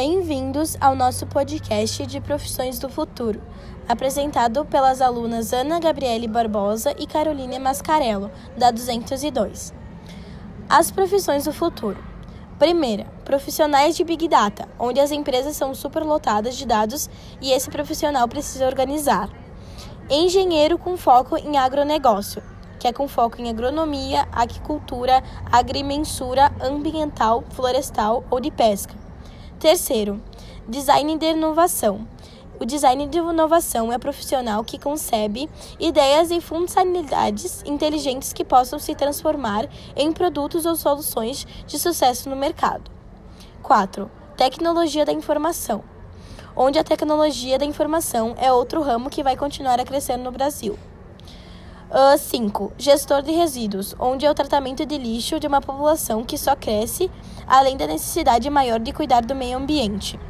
Bem-vindos ao nosso podcast de Profissões do Futuro, apresentado pelas alunas Ana Gabriele Barbosa e Caroline Mascarello, da 202. As profissões do futuro. Primeira, profissionais de Big Data, onde as empresas são superlotadas de dados e esse profissional precisa organizar. Engenheiro com foco em agronegócio, que é com foco em agronomia, aquicultura, agrimensura ambiental, florestal ou de pesca. Terceiro, design de inovação. O design de inovação é profissional que concebe ideias e funcionalidades inteligentes que possam se transformar em produtos ou soluções de sucesso no mercado. 4. Tecnologia da informação. Onde a tecnologia da informação é outro ramo que vai continuar a crescer no Brasil. 5. Uh, gestor de resíduos, onde é o tratamento de lixo de uma população que só cresce, além da necessidade maior de cuidar do meio ambiente.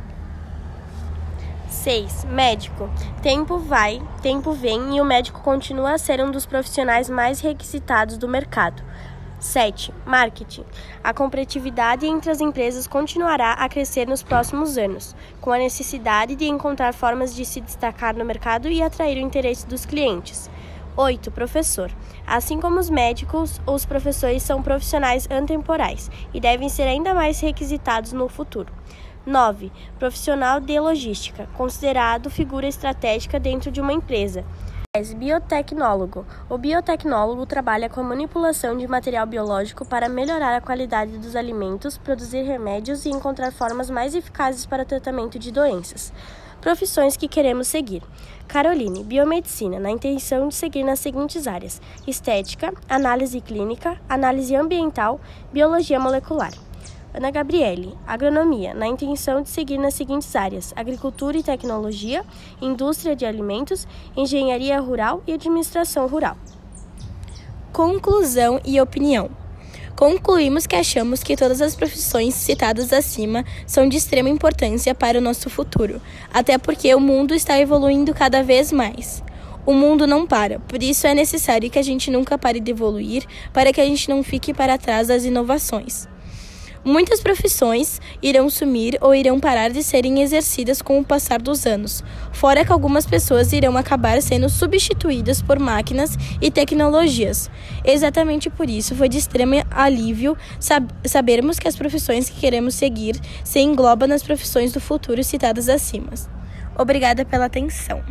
6. Médico. Tempo vai, tempo vem e o médico continua a ser um dos profissionais mais requisitados do mercado. 7. Marketing. A competitividade entre as empresas continuará a crescer nos próximos anos, com a necessidade de encontrar formas de se destacar no mercado e atrair o interesse dos clientes. 8. Professor. Assim como os médicos, os professores são profissionais antemporais e devem ser ainda mais requisitados no futuro. 9. Profissional de logística, considerado figura estratégica dentro de uma empresa. 10. Biotecnólogo. O biotecnólogo trabalha com a manipulação de material biológico para melhorar a qualidade dos alimentos, produzir remédios e encontrar formas mais eficazes para o tratamento de doenças. Profissões que queremos seguir. Caroline, biomedicina, na intenção de seguir nas seguintes áreas: estética, análise clínica, análise ambiental, biologia molecular. Ana Gabriele, agronomia, na intenção de seguir nas seguintes áreas: agricultura e tecnologia, indústria de alimentos, engenharia rural e administração rural. Conclusão e opinião. Concluímos que achamos que todas as profissões citadas acima são de extrema importância para o nosso futuro, até porque o mundo está evoluindo cada vez mais. O mundo não para, por isso é necessário que a gente nunca pare de evoluir para que a gente não fique para trás das inovações. Muitas profissões irão sumir ou irão parar de serem exercidas com o passar dos anos, fora que algumas pessoas irão acabar sendo substituídas por máquinas e tecnologias. Exatamente por isso foi de extremo alívio sab sabermos que as profissões que queremos seguir se englobam nas profissões do futuro citadas acima. Obrigada pela atenção.